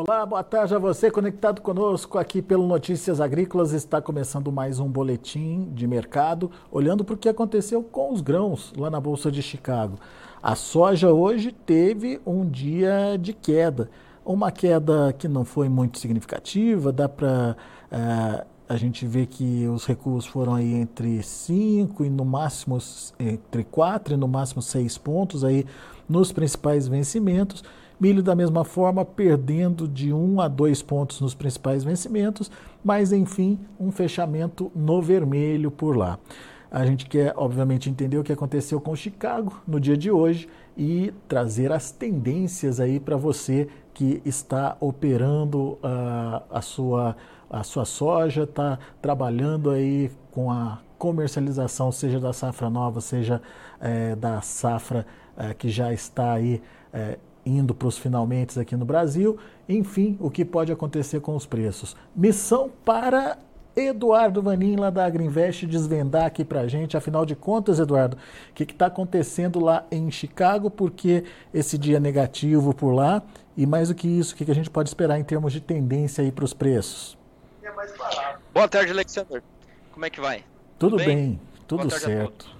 Olá, boa tarde a você conectado conosco aqui pelo Notícias Agrícolas. Está começando mais um boletim de mercado, olhando para o que aconteceu com os grãos lá na Bolsa de Chicago. A soja hoje teve um dia de queda, uma queda que não foi muito significativa, dá para uh, a gente ver que os recuos foram aí entre 5 e no máximo entre 4 e no máximo 6 pontos aí nos principais vencimentos. Milho, da mesma forma, perdendo de 1 a 2 pontos nos principais vencimentos, mas enfim, um fechamento no vermelho por lá. A gente quer, obviamente, entender o que aconteceu com Chicago no dia de hoje e trazer as tendências aí para você que está operando uh, a, sua, a sua soja, está trabalhando aí com a comercialização, seja da safra nova, seja eh, da safra eh, que já está aí eh, indo para os finalmente aqui no Brasil. Enfim, o que pode acontecer com os preços. Missão para Eduardo Vanin, lá da Agriinvest, desvendar aqui para a gente. Afinal de contas, Eduardo, o que está acontecendo lá em Chicago? Porque esse dia negativo por lá? E mais do que isso, o que, que a gente pode esperar em termos de tendência aí para os preços? Boa tarde, Alexander. Como é que vai? Tudo, tudo bem? bem? tudo certo.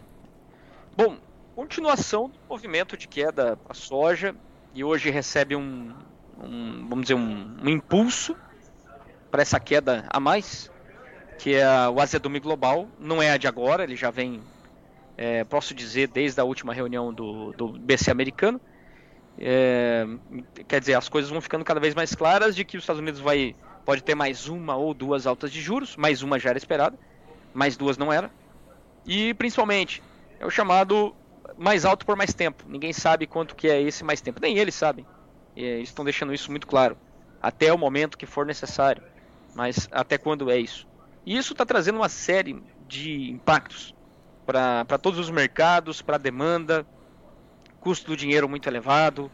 Bom, continuação do movimento de queda para a soja e hoje recebe um, um vamos dizer, um, um impulso para essa queda a mais, que é o azedume global. Não é a de agora, ele já vem, é, posso dizer, desde a última reunião do, do BC americano. É, quer dizer, as coisas vão ficando cada vez mais claras de que os Estados Unidos vai, pode ter mais uma ou duas altas de juros, mais uma já era esperada, mais duas não era. E principalmente, é o chamado mais alto por mais tempo. Ninguém sabe quanto que é esse mais tempo. Nem eles sabem. E eles estão deixando isso muito claro. Até o momento que for necessário. Mas até quando é isso? E isso está trazendo uma série de impactos para todos os mercados, para a demanda, custo do dinheiro muito elevado,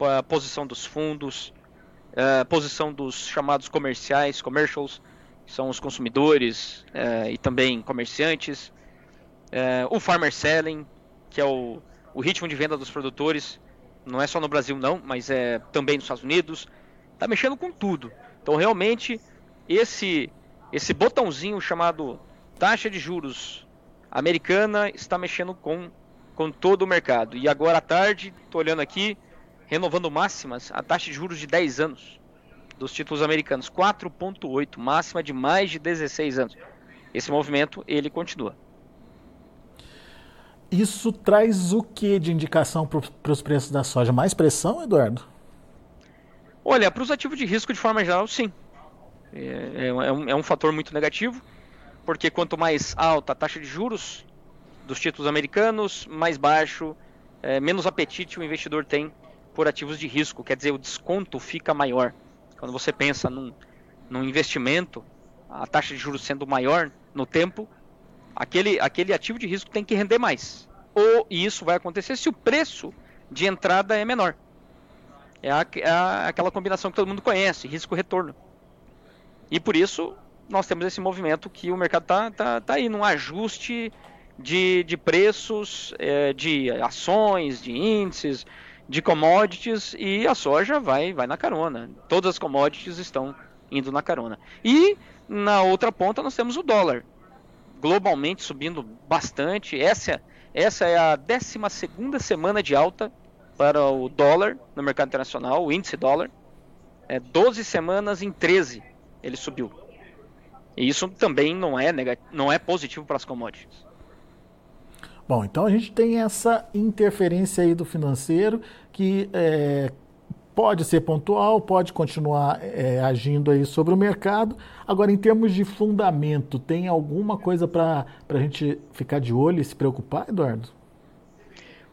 a posição dos fundos, a posição dos chamados comerciais, commercials, que são os consumidores uh, e também comerciantes, o farmer selling, que é o, o ritmo de venda dos produtores, não é só no Brasil não, mas é também nos Estados Unidos, está mexendo com tudo. Então realmente esse esse botãozinho chamado taxa de juros americana está mexendo com com todo o mercado. E agora à tarde, estou olhando aqui, renovando máximas, a taxa de juros de 10 anos dos títulos americanos, 4.8, máxima de mais de 16 anos. Esse movimento ele continua. Isso traz o que de indicação para os preços da soja? Mais pressão, Eduardo? Olha, para os ativos de risco de forma geral, sim. É, é, é, um, é um fator muito negativo, porque quanto mais alta a taxa de juros dos títulos americanos, mais baixo, é, menos apetite o investidor tem por ativos de risco. Quer dizer, o desconto fica maior. Quando você pensa num, num investimento, a taxa de juros sendo maior no tempo, aquele, aquele ativo de risco tem que render mais. Ou isso vai acontecer se o preço de entrada é menor. É, a, é a, aquela combinação que todo mundo conhece, risco-retorno. E por isso nós temos esse movimento que o mercado está tá, tá aí num ajuste de, de preços, é, de ações, de índices, de commodities e a soja vai, vai na carona. Todas as commodities estão indo na carona. E na outra ponta nós temos o dólar globalmente subindo bastante. Essa, essa é a 12 semana de alta para o dólar no mercado internacional, o índice dólar. É 12 semanas em 13 ele subiu. E isso também não é, não é positivo para as commodities. Bom, então a gente tem essa interferência aí do financeiro que é, pode ser pontual, pode continuar é, agindo aí sobre o mercado. Agora, em termos de fundamento, tem alguma coisa para a gente ficar de olho e se preocupar, Eduardo?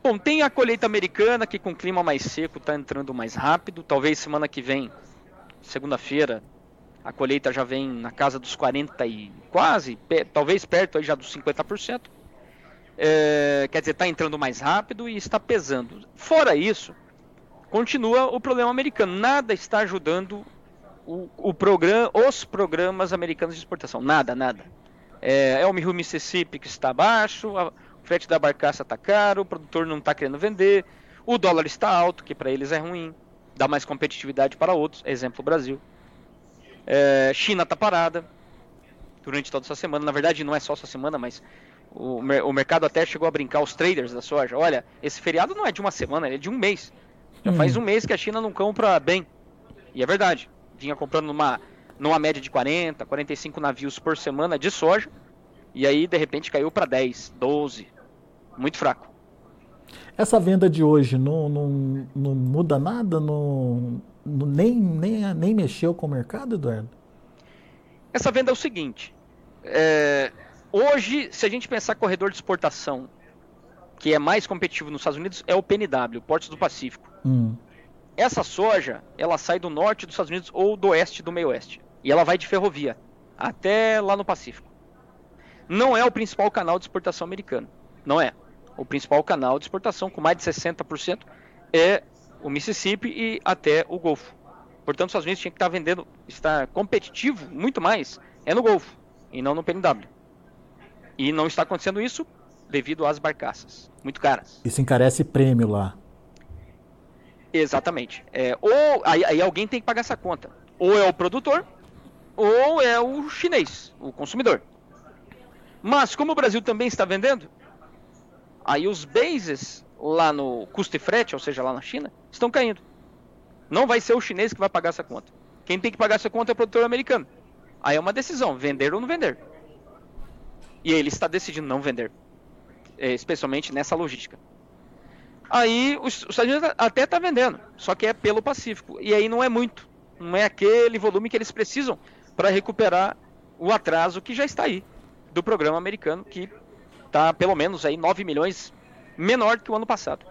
Bom, tem a colheita americana que com clima mais seco está entrando mais rápido. Talvez semana que vem, segunda-feira, a colheita já vem na casa dos 40 e quase, talvez perto aí já dos 50%. É, quer dizer, está entrando mais rápido e está pesando. Fora isso, continua o problema americano. Nada está ajudando o, o programa, os programas americanos de exportação. Nada, nada. É, é o Rio Mississippi que está baixo, a, o frete da barcaça está caro, o produtor não está querendo vender, o dólar está alto, que para eles é ruim. dá mais competitividade para outros, exemplo Brasil. É, China está parada durante toda essa semana. Na verdade, não é só essa semana, mas o, o mercado até chegou a brincar, os traders da soja. Olha, esse feriado não é de uma semana, é de um mês. Já hum. faz um mês que a China não compra bem. E é verdade. Vinha comprando numa, numa média de 40, 45 navios por semana de soja. E aí, de repente, caiu para 10, 12. Muito fraco. Essa venda de hoje não, não, não muda nada? Não, não, nem, nem, nem mexeu com o mercado, Eduardo? Essa venda é o seguinte. É, hoje, se a gente pensar corredor de exportação, que é mais competitivo nos Estados Unidos, é o PNW, Portos do Pacífico. Hum. Essa soja, ela sai do norte dos Estados Unidos ou do oeste do meio oeste. E ela vai de ferrovia até lá no Pacífico. Não é o principal canal de exportação americano. Não é o principal canal de exportação, com mais de 60%, é o Mississippi e até o Golfo. Portanto, os Estados Unidos tinha que estar vendendo, estar competitivo muito mais, é no Golfo e não no PNW. E não está acontecendo isso devido às barcaças, muito caras. Isso encarece prêmio lá. Exatamente. É, ou aí, aí alguém tem que pagar essa conta. Ou é o produtor, ou é o chinês, o consumidor. Mas como o Brasil também está vendendo, Aí os bases lá no custo e frete, ou seja, lá na China, estão caindo. Não vai ser o chinês que vai pagar essa conta. Quem tem que pagar essa conta é o produtor americano. Aí é uma decisão, vender ou não vender. E ele está decidindo não vender. É, especialmente nessa logística. Aí os, Estados Unidos até está vendendo, só que é pelo Pacífico. E aí não é muito. Não é aquele volume que eles precisam para recuperar o atraso que já está aí do programa americano, que Tá pelo menos aí 9 milhões menor do que o ano passado.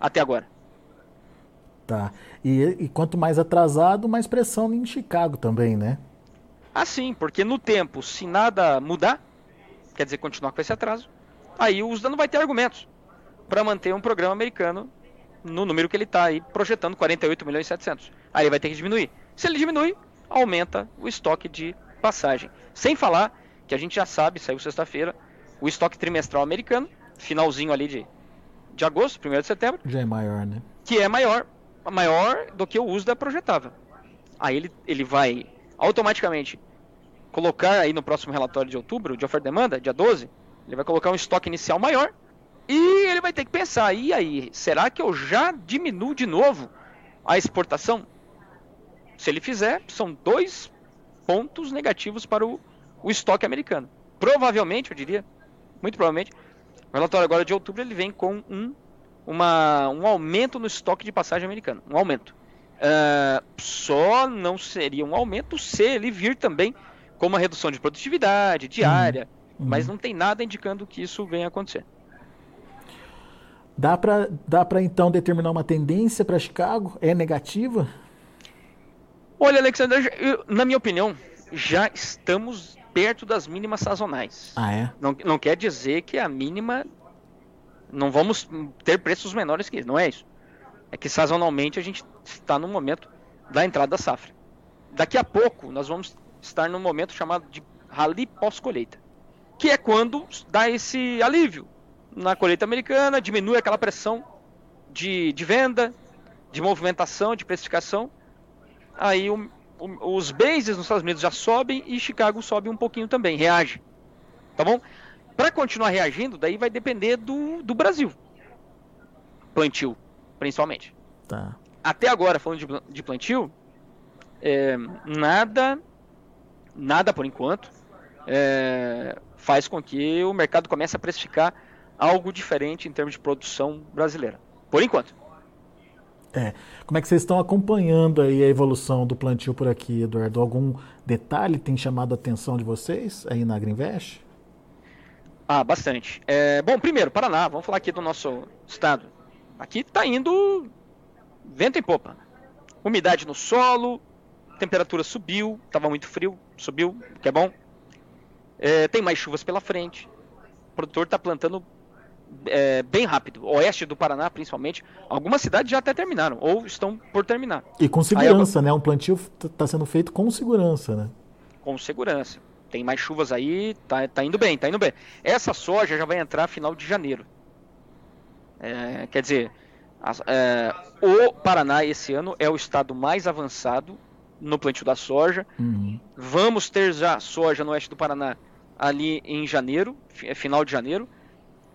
Até agora. Tá. E, e quanto mais atrasado, mais pressão em Chicago também, né? Ah, sim, porque no tempo, se nada mudar, quer dizer, continuar com esse atraso, aí o USDA não vai ter argumentos para manter um programa americano no número que ele está aí projetando, 48 milhões e 700. Aí ele vai ter que diminuir. Se ele diminui, aumenta o estoque de passagem. Sem falar que a gente já sabe, saiu sexta-feira, o estoque trimestral americano, finalzinho ali de, de agosto, 1 de setembro. Já é maior, né? Que é maior, maior do que o uso da projetava. Aí ele, ele vai automaticamente colocar aí no próximo relatório de outubro, de oferta e demanda, dia 12, ele vai colocar um estoque inicial maior e ele vai ter que pensar, e aí, será que eu já diminuo de novo a exportação? Se ele fizer, são dois pontos negativos para o, o estoque americano. Provavelmente, eu diria, muito provavelmente, o relatório agora de outubro ele vem com um, uma, um aumento no estoque de passagem americano. Um aumento. Uh, só não seria um aumento se ele vir também com uma redução de produtividade diária, uhum. mas não tem nada indicando que isso venha a acontecer. Dá para dá então determinar uma tendência para Chicago? É negativa? Olha, Alexandre, eu, na minha opinião, já estamos perto das mínimas sazonais. Ah, é? Não, não quer dizer que a mínima. Não vamos ter preços menores que isso, não é isso. É que sazonalmente a gente está no momento da entrada da safra. Daqui a pouco nós vamos estar no momento chamado de rally pós-colheita, que é quando dá esse alívio na colheita americana, diminui aquela pressão de, de venda, de movimentação, de precificação. Aí o, os bases nos Estados Unidos já sobem e Chicago sobe um pouquinho também, reage. Tá bom? Para continuar reagindo, daí vai depender do, do Brasil. Plantio, principalmente. Tá. Até agora, falando de, de plantio, é, nada, nada por enquanto, é, faz com que o mercado comece a precificar algo diferente em termos de produção brasileira. Por enquanto. É. Como é que vocês estão acompanhando aí a evolução do plantio por aqui, Eduardo? Algum detalhe tem chamado a atenção de vocês aí na Greenvest? Ah, bastante. É, bom, primeiro, Paraná, vamos falar aqui do nosso estado. Aqui está indo vento em popa. Umidade no solo, temperatura subiu, estava muito frio, subiu, que é bom. É, tem mais chuvas pela frente. O produtor está plantando é, bem rápido. Oeste do Paraná, principalmente. Algumas cidades já até terminaram, ou estão por terminar. E com segurança, aí, né? Um plantio está sendo feito com segurança, né? Com segurança. Tem mais chuvas aí, tá, tá indo bem, tá indo bem. Essa soja já vai entrar final de janeiro. É, quer dizer, É, o Paraná esse ano é o estado mais avançado no plantio da soja. Uhum. Vamos ter já soja no oeste do Paraná ali em janeiro, é final de janeiro.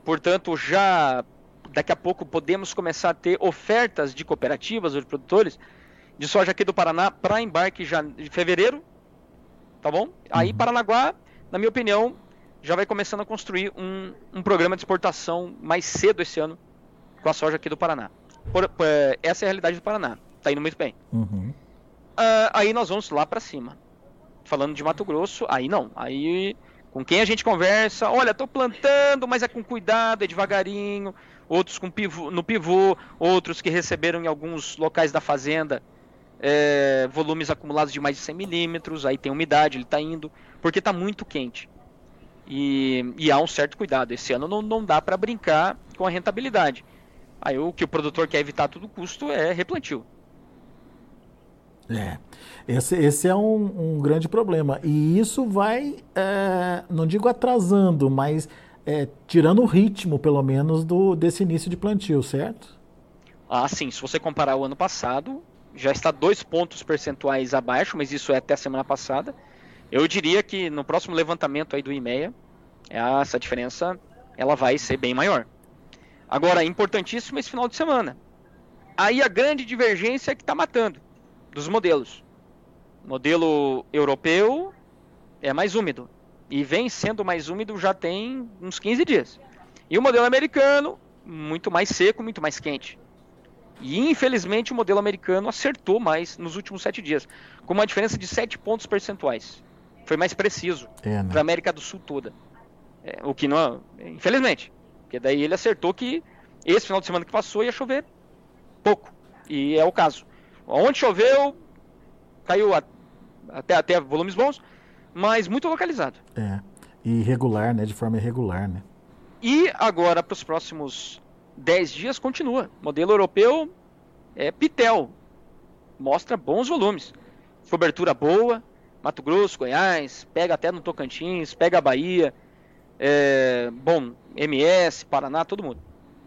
Portanto, já daqui a pouco podemos começar a ter ofertas de cooperativas ou de produtores de soja aqui do Paraná para embarque já de fevereiro, tá bom? Aí uhum. Paranaguá, na minha opinião, já vai começando a construir um, um programa de exportação mais cedo esse ano com a soja aqui do Paraná. Por, por, essa é a realidade do Paraná. Tá indo muito bem. Uhum. Uh, aí nós vamos lá para cima. Falando de Mato Grosso, aí não. Aí com quem a gente conversa, olha, tô plantando, mas é com cuidado, é devagarinho. Outros com pivô, no pivô, outros que receberam em alguns locais da fazenda é, volumes acumulados de mais de 100 milímetros, aí tem umidade, ele está indo, porque está muito quente. E, e, há um certo cuidado. Esse ano não, não dá para brincar com a rentabilidade. Aí o que o produtor quer evitar a todo custo é replantio. É, esse, esse é um, um grande problema. E isso vai, é, não digo atrasando, mas é, tirando o ritmo, pelo menos, do, desse início de plantio, certo? Ah, sim. Se você comparar o ano passado, já está dois pontos percentuais abaixo, mas isso é até a semana passada. Eu diria que no próximo levantamento aí do IMEA, essa diferença ela vai ser bem maior. Agora, importantíssimo esse final de semana. Aí a grande divergência é que está matando dos modelos. O modelo europeu é mais úmido. E vem sendo mais úmido já tem uns 15 dias. E o modelo americano, muito mais seco, muito mais quente. E infelizmente o modelo americano acertou mais nos últimos sete dias, com uma diferença de 7 pontos percentuais. Foi mais preciso é, né? para a América do Sul toda. É, o que não. Infelizmente. Porque daí ele acertou que esse final de semana que passou ia chover pouco. E é o caso. Onde choveu, caiu a, até, até volumes bons, mas muito localizado. É. E irregular, né? De forma irregular, né? E agora, para os próximos 10 dias, continua. Modelo europeu é Pitel. Mostra bons volumes. Cobertura boa. Mato Grosso, Goiás, pega até no Tocantins, pega a Bahia. É, bom, MS, Paraná, todo mundo.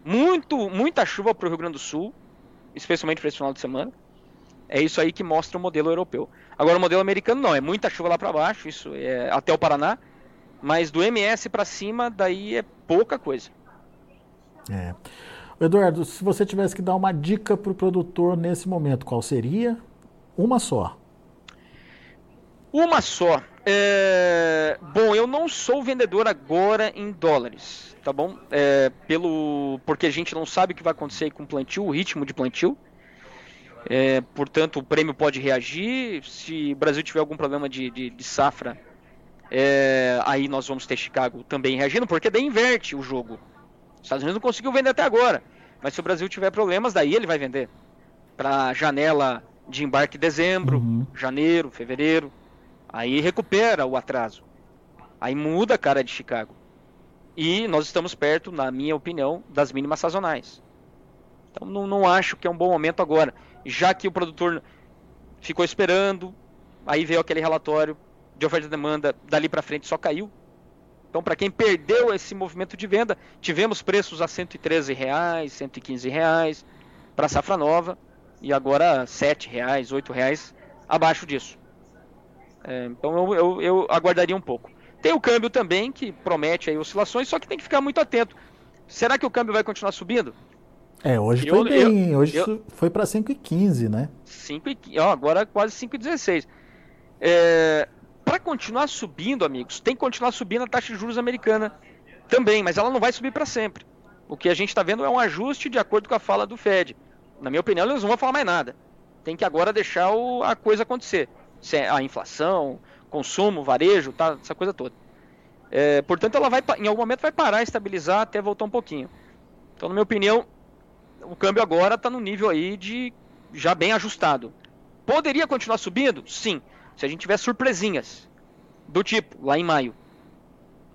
Muito, muita chuva para o Rio Grande do Sul, especialmente para esse final de semana. É isso aí que mostra o modelo europeu. Agora o modelo americano não, é muita chuva lá para baixo, isso é até o Paraná, mas do MS para cima daí é pouca coisa. É. Eduardo, se você tivesse que dar uma dica para o produtor nesse momento, qual seria? Uma só. Uma só. É... Bom, eu não sou vendedor agora em dólares, tá bom? É, pelo porque a gente não sabe o que vai acontecer com o plantio, o ritmo de plantio. É, portanto, o prêmio pode reagir. Se o Brasil tiver algum problema de, de, de safra, é, aí nós vamos ter Chicago também reagindo, porque daí inverte o jogo. Os Estados Unidos não conseguiu vender até agora, mas se o Brasil tiver problemas, daí ele vai vender. Para janela de embarque dezembro, uhum. janeiro, fevereiro. Aí recupera o atraso. Aí muda a cara de Chicago. E nós estamos perto, na minha opinião, das mínimas sazonais. Então não, não acho que é um bom momento agora já que o produtor ficou esperando, aí veio aquele relatório de oferta e demanda, dali para frente só caiu. Então, para quem perdeu esse movimento de venda, tivemos preços a 113 reais, 115 reais para safra nova e agora 7 reais, 8 reais abaixo disso. É, então, eu, eu, eu aguardaria um pouco. Tem o câmbio também, que promete aí oscilações, só que tem que ficar muito atento. Será que o câmbio vai continuar subindo? É, hoje eu, foi bem, eu, hoje eu, foi para 5,15, né? 5 e, ó, agora quase 5,16. É, para continuar subindo, amigos, tem que continuar subindo a taxa de juros americana também, mas ela não vai subir para sempre. O que a gente está vendo é um ajuste de acordo com a fala do Fed. Na minha opinião, eles não vão falar mais nada. Tem que agora deixar o, a coisa acontecer. É a inflação, consumo, varejo, tá, essa coisa toda. É, portanto, ela vai, em algum momento vai parar, estabilizar até voltar um pouquinho. Então, na minha opinião, o câmbio agora está no nível aí de já bem ajustado. Poderia continuar subindo? Sim, se a gente tiver surpresinhas do tipo lá em maio.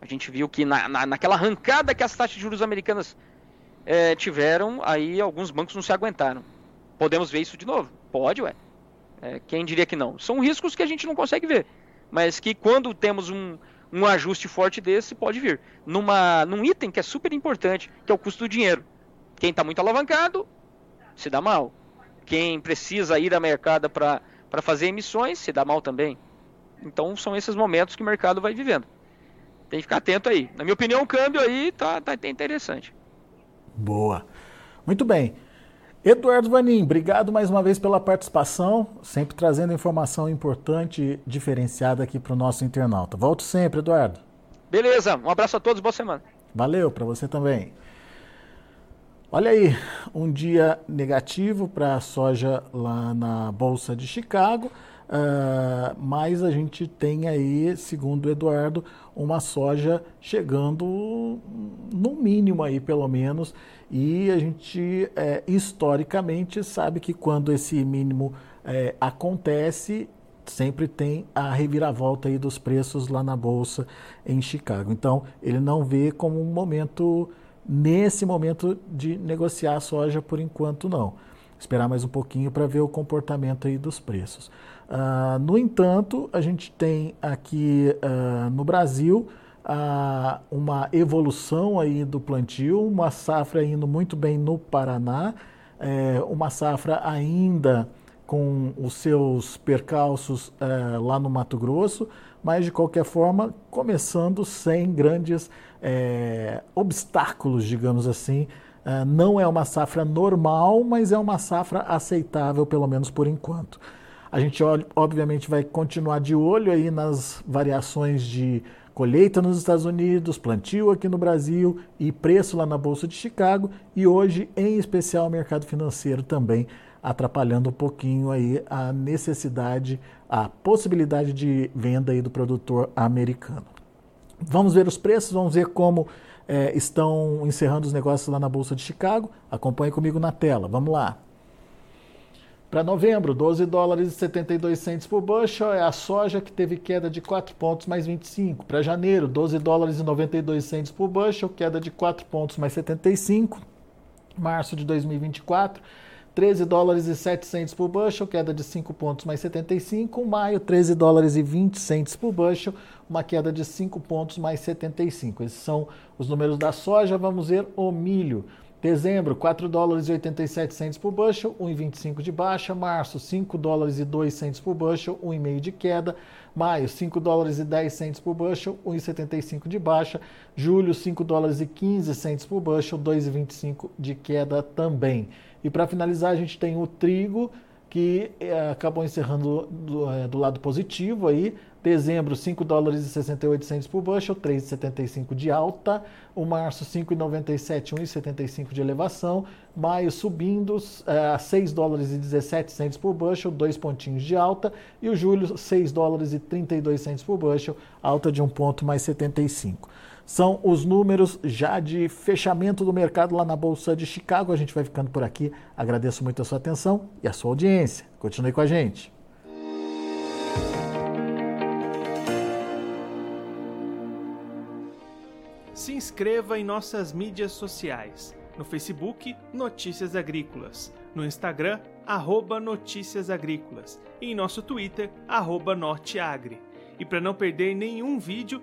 A gente viu que na, na, naquela arrancada que as taxas de juros americanas é, tiveram, aí alguns bancos não se aguentaram. Podemos ver isso de novo? Pode, ué. É, quem diria que não? São riscos que a gente não consegue ver, mas que quando temos um, um ajuste forte desse, pode vir. Numa, num item que é super importante, que é o custo do dinheiro. Quem está muito alavancado se dá mal. Quem precisa ir ao mercado para fazer emissões se dá mal também. Então são esses momentos que o mercado vai vivendo. Tem que ficar atento aí. Na minha opinião, o câmbio aí tá, tá interessante. Boa. Muito bem. Eduardo Vanim, obrigado mais uma vez pela participação, sempre trazendo informação importante e diferenciada aqui para o nosso internauta. Volto sempre, Eduardo. Beleza, um abraço a todos, boa semana. Valeu, para você também. Olha aí, um dia negativo para a soja lá na Bolsa de Chicago, uh, mas a gente tem aí, segundo o Eduardo, uma soja chegando no mínimo aí, pelo menos, e a gente é, historicamente sabe que quando esse mínimo é, acontece, sempre tem a reviravolta aí dos preços lá na bolsa em Chicago. Então, ele não vê como um momento nesse momento de negociar a soja por enquanto não. Esperar mais um pouquinho para ver o comportamento aí dos preços. Uh, no entanto, a gente tem aqui uh, no Brasil uh, uma evolução aí do plantio, uma safra indo muito bem no Paraná, é, uma safra ainda com os seus percalços é, lá no Mato Grosso, mas de qualquer forma começando sem grandes é, obstáculos, digamos assim. É, não é uma safra normal, mas é uma safra aceitável, pelo menos por enquanto. A gente, obviamente, vai continuar de olho aí nas variações de colheita nos Estados Unidos, plantio aqui no Brasil e preço lá na Bolsa de Chicago e hoje, em especial, o mercado financeiro também atrapalhando um pouquinho aí a necessidade, a possibilidade de venda aí do produtor americano. Vamos ver os preços, vamos ver como é, estão encerrando os negócios lá na Bolsa de Chicago. Acompanhe comigo na tela. Vamos lá. Para novembro, 12 dólares e 72 centos por bushel, é a soja que teve queda de 4 pontos mais 25. Para janeiro, 12 dólares e 92 centos por bushel, queda de 4 pontos mais 75. Março de 2024, 13 dólares e 7 centos por bushel, queda de 5 pontos mais 75. Maio, 13 dólares e 20 centos por bushel, uma queda de 5 pontos mais 75. Esses são os números da soja. Vamos ver o milho. Dezembro, 4 dólares e 87 centos por bushel, 1,25 de baixa. Março, 5 dólares e 2 centos por bushel, 1,5 de queda. Maio, 5 dólares e 10 centos por bushel, 1,75 de baixa. Julho, 5 dólares e 15 centos por bushel, 2,25 de queda também. E para finalizar, a gente tem o trigo, que é, acabou encerrando do, é, do, lado positivo aí. Dezembro, 5 dólares e 68 por bushel, 3,75 de alta. O março, 5,97, 1,75 de elevação. Maio subindo é, a 6 dólares e 17 por bushel, 2 pontinhos de alta. E o julho, 6 dólares e 32 por bushel, alta de 1 ponto mais 75 são os números já de fechamento do mercado lá na Bolsa de Chicago. A gente vai ficando por aqui. Agradeço muito a sua atenção e a sua audiência. Continue com a gente. Se inscreva em nossas mídias sociais. No Facebook, Notícias Agrícolas. No Instagram, arroba Notícias Agrícolas. E em nosso Twitter, arroba Norteagri. E para não perder nenhum vídeo,